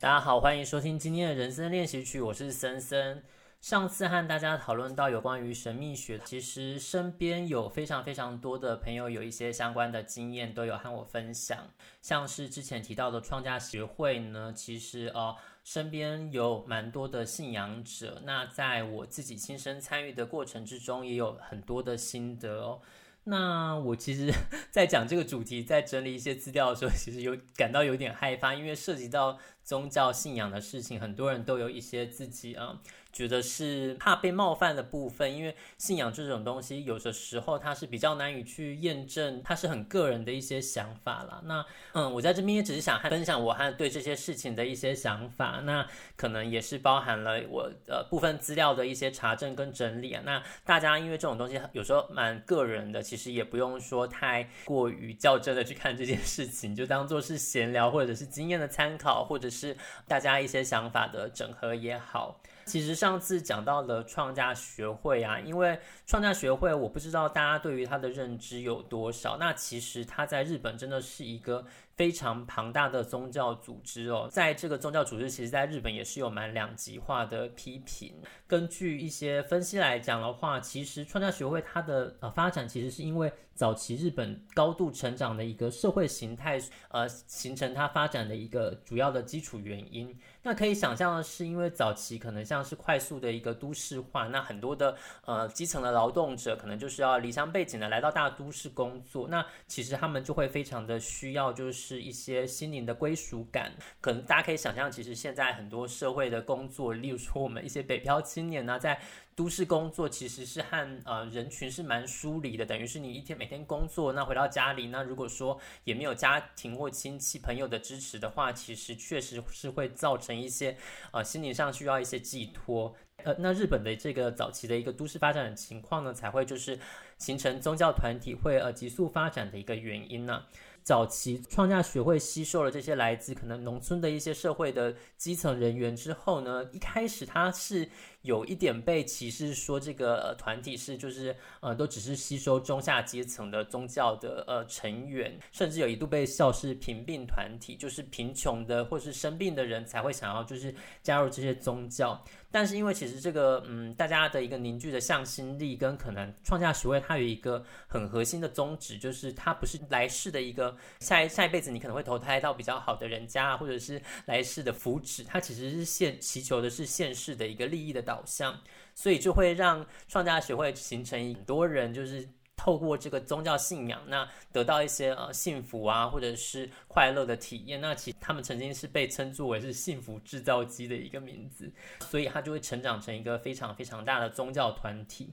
大家好，欢迎收听今天的人生练习曲，我是森森。上次和大家讨论到有关于神秘学，其实身边有非常非常多的朋友有一些相关的经验，都有和我分享。像是之前提到的创价学会呢，其实哦，身边有蛮多的信仰者。那在我自己亲身参与的过程之中，也有很多的心得哦。那我其实，在讲这个主题，在整理一些资料的时候，其实有感到有点害怕，因为涉及到宗教信仰的事情，很多人都有一些自己啊。觉得是怕被冒犯的部分，因为信仰这种东西，有的时候它是比较难以去验证，它是很个人的一些想法啦。那嗯，我在这边也只是想分享我和对这些事情的一些想法，那可能也是包含了我呃部分资料的一些查证跟整理啊。那大家因为这种东西有时候蛮个人的，其实也不用说太过于较真的去看这件事情，就当做是闲聊或者是经验的参考，或者是大家一些想法的整合也好。其实上次讲到了创价学会啊，因为创价学会，我不知道大家对于它的认知有多少。那其实它在日本真的是一个非常庞大的宗教组织哦。在这个宗教组织，其实在日本也是有蛮两极化的批评。根据一些分析来讲的话，其实创价学会它的呃发展，其实是因为早期日本高度成长的一个社会形态，呃，形成它发展的一个主要的基础原因。那可以想象的是，因为早期可能像是快速的一个都市化，那很多的呃基层的劳动者可能就是要离乡背井的来到大都市工作，那其实他们就会非常的需要就是是一些心灵的归属感。可能大家可以想象，其实现在很多社会的工作，例如说我们一些北漂青年呢，在都市工作其实是和呃人群是蛮疏离的，等于是你一天每天工作，那回到家里，那如果说也没有家庭或亲戚朋友的支持的话，其实确实是会造成一些呃心理上需要一些寄托。呃，那日本的这个早期的一个都市发展的情况呢，才会就是形成宗教团体会呃急速发展的一个原因呢、早期创价学会吸收了这些来自可能农村的一些社会的基层人员之后呢，一开始他是。有一点被歧视，说这个呃团体是就是呃都只是吸收中下阶层的宗教的呃成员，甚至有一度被笑是贫病团体，就是贫穷的或是生病的人才会想要就是加入这些宗教。但是因为其实这个嗯大家的一个凝聚的向心力跟可能创价学会它有一个很核心的宗旨，就是它不是来世的一个下一下一辈子你可能会投胎到比较好的人家，或者是来世的福祉，它其实是现祈求的是现世的一个利益的。导向，所以就会让创价学会形成很多人，就是透过这个宗教信仰，那得到一些呃幸福啊，或者是快乐的体验。那其实他们曾经是被称作为是幸福制造机的一个名字，所以它就会成长成一个非常非常大的宗教团体。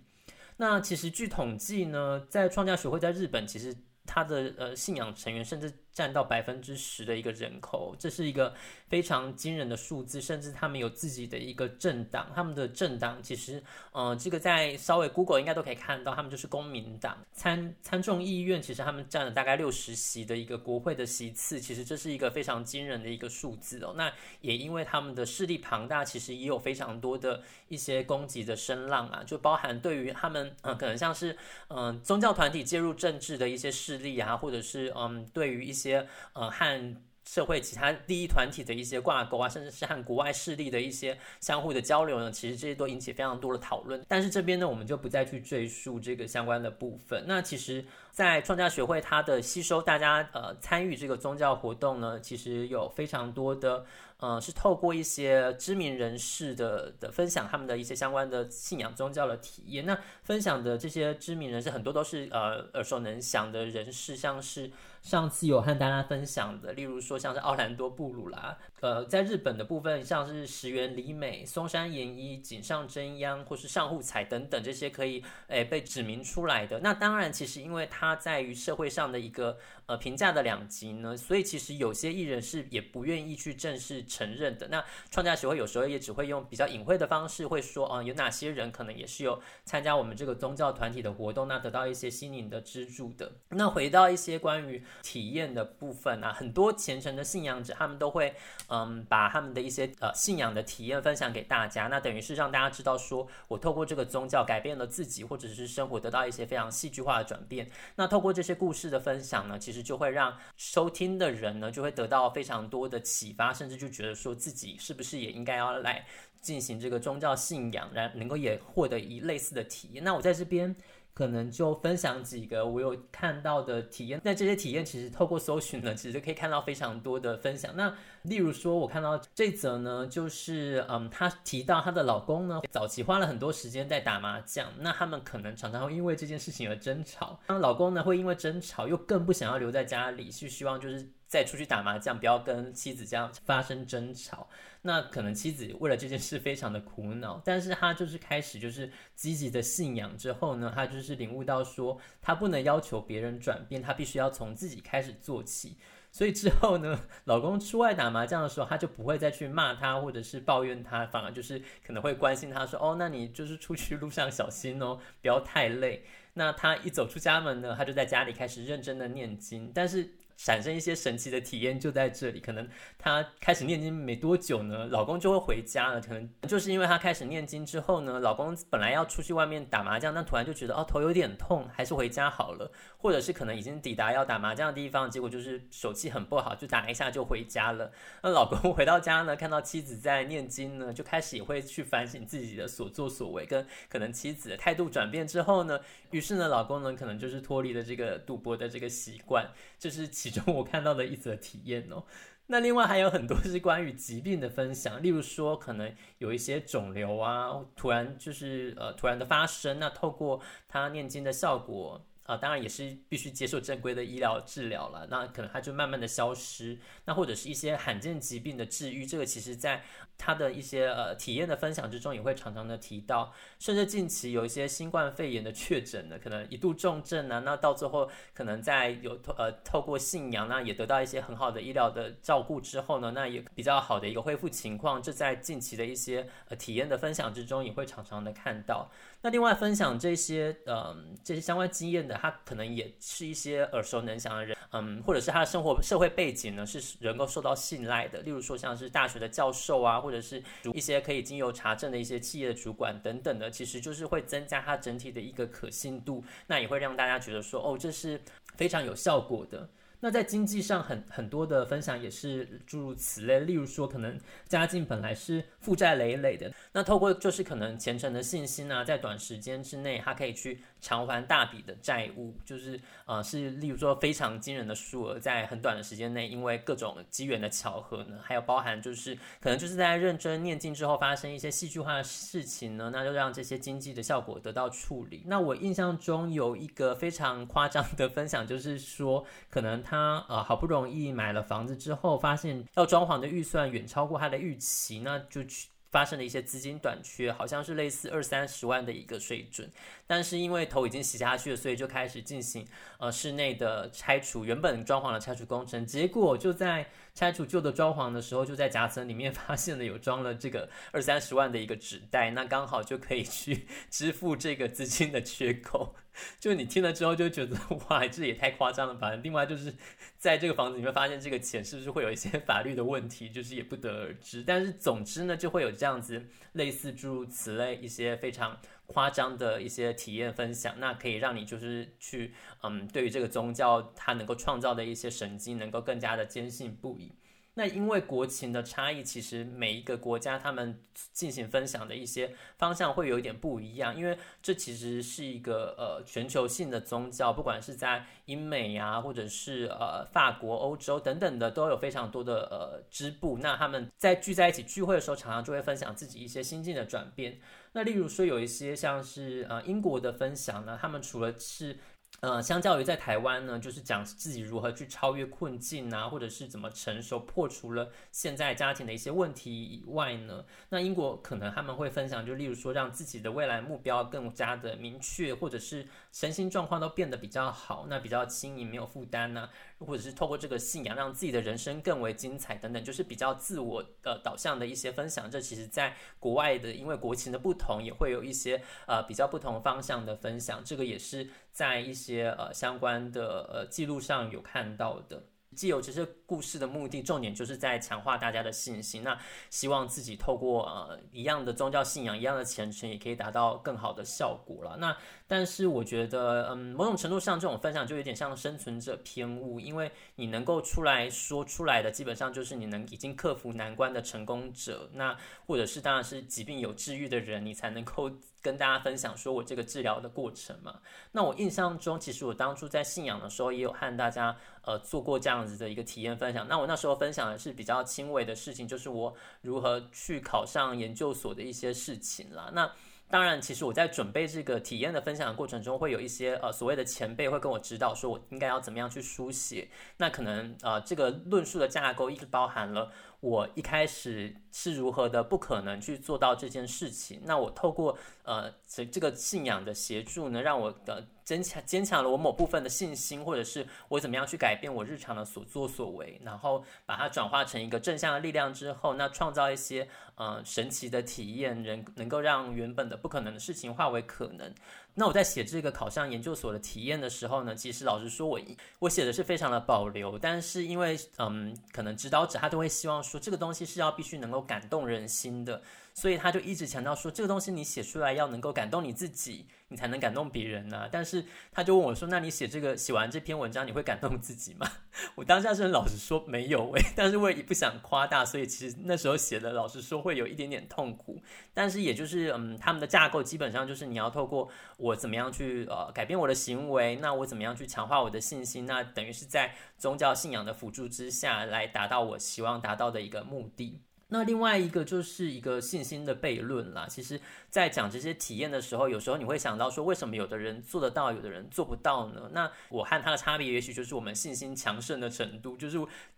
那其实据统计呢，在创价学会在日本，其实它的呃信仰成员甚至占到百分之十的一个人口，这是一个非常惊人的数字。甚至他们有自己的一个政党，他们的政党其实，呃，这个在稍微 Google 应该都可以看到，他们就是公民党。参参众议院其实他们占了大概六十席的一个国会的席次，其实这是一个非常惊人的一个数字哦。那也因为他们的势力庞大，其实也有非常多的一些攻击的声浪啊，就包含对于他们，嗯、可能像是嗯、宗教团体介入政治的一些势力啊，或者是嗯、对于一些。些呃和社会其他利益团体的一些挂钩啊，甚至是和国外势力的一些相互的交流呢，其实这些都引起非常多的讨论。但是这边呢，我们就不再去赘述这个相关的部分。那其实，在创价学会它的吸收大家呃参与这个宗教活动呢，其实有非常多的。呃，是透过一些知名人士的的分享，他们的一些相关的信仰宗教的体验。那分享的这些知名人士，很多都是呃耳熟能详的人士，像是上次有和大家分享的，例如说像是奥兰多布鲁啦，呃，在日本的部分，像是石原里美、松山研一、井上真央或是上户彩等等这些可以诶被指明出来的。那当然，其实因为它在于社会上的一个呃评价的两极呢，所以其实有些艺人是也不愿意去正式。承认的。那创价学会有时候也只会用比较隐晦的方式会说啊，有哪些人可能也是有参加我们这个宗教团体的活动，那得到一些心灵的支柱的。那回到一些关于体验的部分啊，很多虔诚的信仰者他们都会嗯把他们的一些呃信仰的体验分享给大家，那等于是让大家知道说我透过这个宗教改变了自己或者是生活，得到一些非常戏剧化的转变。那透过这些故事的分享呢，其实就会让收听的人呢，就会得到非常多的启发，甚至就觉得说自己是不是也应该要来进行这个宗教信仰，然能够也获得一类似的体验。那我在这边。可能就分享几个我有看到的体验。那这些体验其实透过搜寻呢，其实可以看到非常多的分享。那例如说，我看到这则呢，就是嗯，她提到她的老公呢，早期花了很多时间在打麻将。那他们可能常常会因为这件事情而争吵。那老公呢，会因为争吵又更不想要留在家里，是希望就是。再出去打麻将，不要跟妻子这样发生争吵。那可能妻子为了这件事非常的苦恼，但是他就是开始就是积极的信仰之后呢，他就是领悟到说，他不能要求别人转变，他必须要从自己开始做起。所以之后呢，老公出外打麻将的时候，他就不会再去骂他或者是抱怨他，反而就是可能会关心他说，哦，那你就是出去路上小心哦，不要太累。那他一走出家门呢，他就在家里开始认真的念经，但是。产生一些神奇的体验就在这里，可能她开始念经没多久呢，老公就会回家了。可能就是因为她开始念经之后呢，老公本来要出去外面打麻将，但突然就觉得哦，头有点痛，还是回家好了。或者是可能已经抵达要打麻将的地方，结果就是手气很不好，就打一下就回家了。那老公回到家呢，看到妻子在念经呢，就开始也会去反省自己的所作所为，跟可能妻子的态度转变之后呢，于是呢，老公呢可能就是脱离了这个赌博的这个习惯，这是。其中我看到的一则体验哦，那另外还有很多是关于疾病的分享，例如说可能有一些肿瘤啊，突然就是呃突然的发生，那透过他念经的效果。啊，当然也是必须接受正规的医疗治疗了。那可能它就慢慢的消失。那或者是一些罕见疾病的治愈，这个其实在他的一些呃体验的分享之中，也会常常的提到。甚至近期有一些新冠肺炎的确诊呢，可能一度重症啊，那到最后可能在有透呃透过信仰，那也得到一些很好的医疗的照顾之后呢，那也比较好的一个恢复情况。这在近期的一些呃体验的分享之中，也会常常的看到。那另外分享这些，嗯，这些相关经验的，他可能也是一些耳熟能详的人，嗯，或者是他的生活社会背景呢，是能够受到信赖的。例如说像是大学的教授啊，或者是一些可以经由查证的一些企业的主管等等的，其实就是会增加他整体的一个可信度。那也会让大家觉得说，哦，这是非常有效果的。那在经济上很很多的分享也是诸如此类，例如说可能家境本来是负债累累的，那透过就是可能虔诚的信心啊，在短时间之内，他可以去偿还大笔的债务，就是呃是例如说非常惊人的数额，在很短的时间内，因为各种机缘的巧合呢，还有包含就是可能就是在认真念经之后发生一些戏剧化的事情呢，那就让这些经济的效果得到处理。那我印象中有一个非常夸张的分享，就是说可能。他呃好不容易买了房子之后，发现要装潢的预算远超过他的预期，那就去发生了一些资金短缺，好像是类似二三十万的一个水准。但是因为头已经洗下去了，所以就开始进行呃室内的拆除，原本装潢的拆除工程。结果就在拆除旧的装潢的时候，就在夹层里面 发现了有装了这个二三十万的一个纸袋，那刚好就可以去 支付这个资金的缺口。就你听了之后就觉得 哇，这也太夸张了吧！另外就是在这个房子里面发现这个钱是不是会有一些 法律的问题，就是也不得而知。但是总之呢，就会有这样子类似诸如此类一些非常夸张的一些体验分享，那可以让你就是去嗯，对于这个宗教它能够创造的一些神迹，能够更加的坚信不疑。那因为国情的差异，其实每一个国家他们进行分享的一些方向会有一点不一样。因为这其实是一个呃全球性的宗教，不管是在英美呀，或者是呃法国、欧洲等等的，都有非常多的呃支部。那他们在聚在一起聚会的时候，常常就会分享自己一些心境的转变。那例如说有一些像是呃英国的分享呢，他们除了是呃，相较于在台湾呢，就是讲自己如何去超越困境啊，或者是怎么成熟破除了现在家庭的一些问题以外呢，那英国可能他们会分享，就例如说让自己的未来目标更加的明确，或者是身心状况都变得比较好，那比较轻盈没有负担呢，或者是透过这个信仰让自己的人生更为精彩等等，就是比较自我呃导向的一些分享。这其实在国外的，因为国情的不同，也会有一些呃比较不同方向的分享。这个也是在一些呃相关的呃记录上有看到的。既有这些故事的目的，重点就是在强化大家的信心。那希望自己透过呃一样的宗教信仰、一样的虔诚，也可以达到更好的效果了。那但是我觉得，嗯，某种程度上，这种分享就有点像生存者偏误，因为你能够出来说出来的，基本上就是你能已经克服难关的成功者，那或者是当然是疾病有治愈的人，你才能够跟大家分享说我这个治疗的过程嘛。那我印象中，其实我当初在信仰的时候，也有和大家呃做过这样子的一个体验分享。那我那时候分享的是比较轻微的事情，就是我如何去考上研究所的一些事情啦。那当然，其实我在准备这个体验的分享的过程中，会有一些呃所谓的前辈会跟我指导，说我应该要怎么样去书写。那可能呃这个论述的架构一直包含了我一开始是如何的不可能去做到这件事情。那我透过呃这这个信仰的协助呢，让我的。增强坚强了我某部分的信心，或者是我怎么样去改变我日常的所作所为，然后把它转化成一个正向的力量之后，那创造一些呃神奇的体验，人能够让原本的不可能的事情化为可能。那我在写这个考上研究所的体验的时候呢，其实老实说我我写的是非常的保留，但是因为嗯，可能指导者他都会希望说这个东西是要必须能够感动人心的。所以他就一直强调说，这个东西你写出来要能够感动你自己，你才能感动别人呢、但是他就问我说：“那你写这个写完这篇文章，你会感动自己吗？” 我当下是很老实说没有诶，但是我也不想夸大，所以其实那时候写的老实说会有一点点痛苦。但是也就是嗯，他们的架构基本上就是你要透过我怎么样去呃改变我的行为，那我怎么样去强化我的信心，那等于是在宗教信仰的辅助之下来达到我希望达到的一个目的。那另外一个就是一个信心的悖论啦。其实，在讲这些体验的时候，有时候你会想到说，为什么有的人做得到，有的人做不到呢？那我和他的差别，也许就是我们信心强盛的程度。就是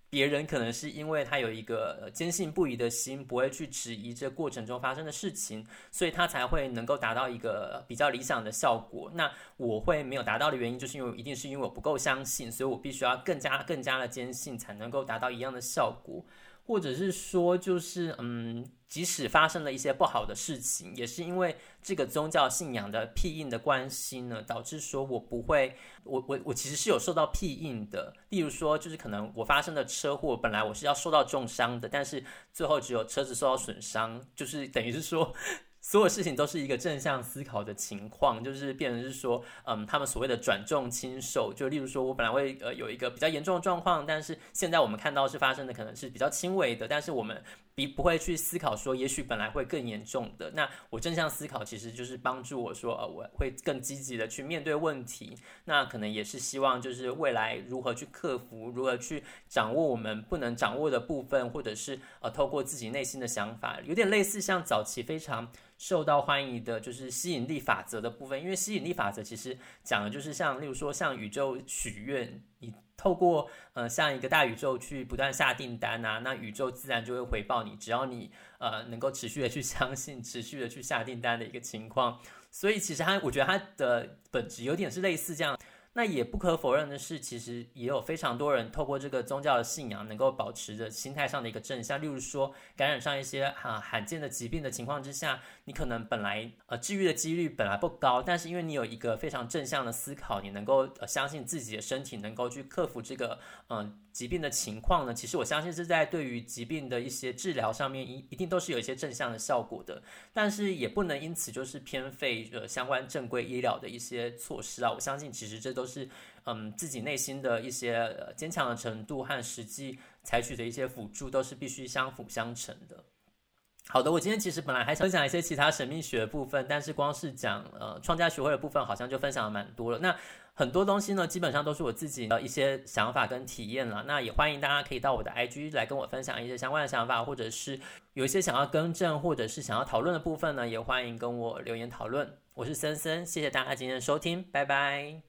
别人可能是因为他有一个坚信不疑的心，不会去质疑这过程中发生的事情，所以他才会能够达到一个比较理想的效果。那我会没有达到的原因，就是因为一定是因为我不够相信，所以我必须要更加更加的坚信，才能够达到一样的效果。或者是说，就是嗯，即使发生了一些不好的事情，也是因为这个宗教信仰的庇应的关系呢，导致说我不会，我我我其实是有受到庇应的。例如说，就是可能我发生的车祸，本来我是要受到重伤的，但是最后只有车子受到损伤，就是等于是说。所有事情都是一个正向思考的情况，就是变成是说，嗯，他们所谓的转重轻受，就例如说我本来会呃有一个比较严重的状况，但是现在我们看到是发生的可能是比较轻微的，但是我们比不会去思考说，也许本来会更严重的。那我正向思考其实就是帮助我说，呃，我会更积极的去面对问题。那可能也是希望就是未来如何去克服，如何去掌握我们不能掌握的部分，或者是呃透过自己内心的想法，有点类似像早期非常。受到欢迎的就是吸引力法则的部分，因为吸引力法则其实讲的就是像，例如说像宇宙许愿，你透过呃像一个大宇宙去不断下订单啊，那宇宙自然就会回报你，只要你呃能够持续的去相信，持续的去下订单的一个情况。所以其实它，我觉得它的本质有点是类似这样。那也不可否认的是，其实也有非常多人透过这个宗教的信仰，能够保持着心态上的一个正向。例如说，感染上一些啊罕见的疾病的情况之下，你可能本来呃治愈的几率本来不高，但是因为你有一个非常正向的思考，你能够呃相信自己的身体能够去克服这个嗯。疾病的情况呢，其实我相信是在对于疾病的一些治疗上面一一定都是有一些正向的效果的，但是也不能因此就是偏废呃相关正规医疗的一些措施啊。我相信其实这都是嗯自己内心的一些坚强的程度和实际采取的一些辅助都是必须相辅相成的。好的，我今天其实本来还想讲一些其他神秘学部分，但是光是讲呃创价学会的部分好像就分享了蛮多了。那很多东西呢，基本上都是我自己的一些想法跟体验了。那也欢迎大家可以到我的 IG 来跟我分享一些相关的想法，或者是有一些想要更正，或者是想要讨论的部分呢，也欢迎跟我留言讨论。我是森森，谢谢大家今天的收听，拜拜。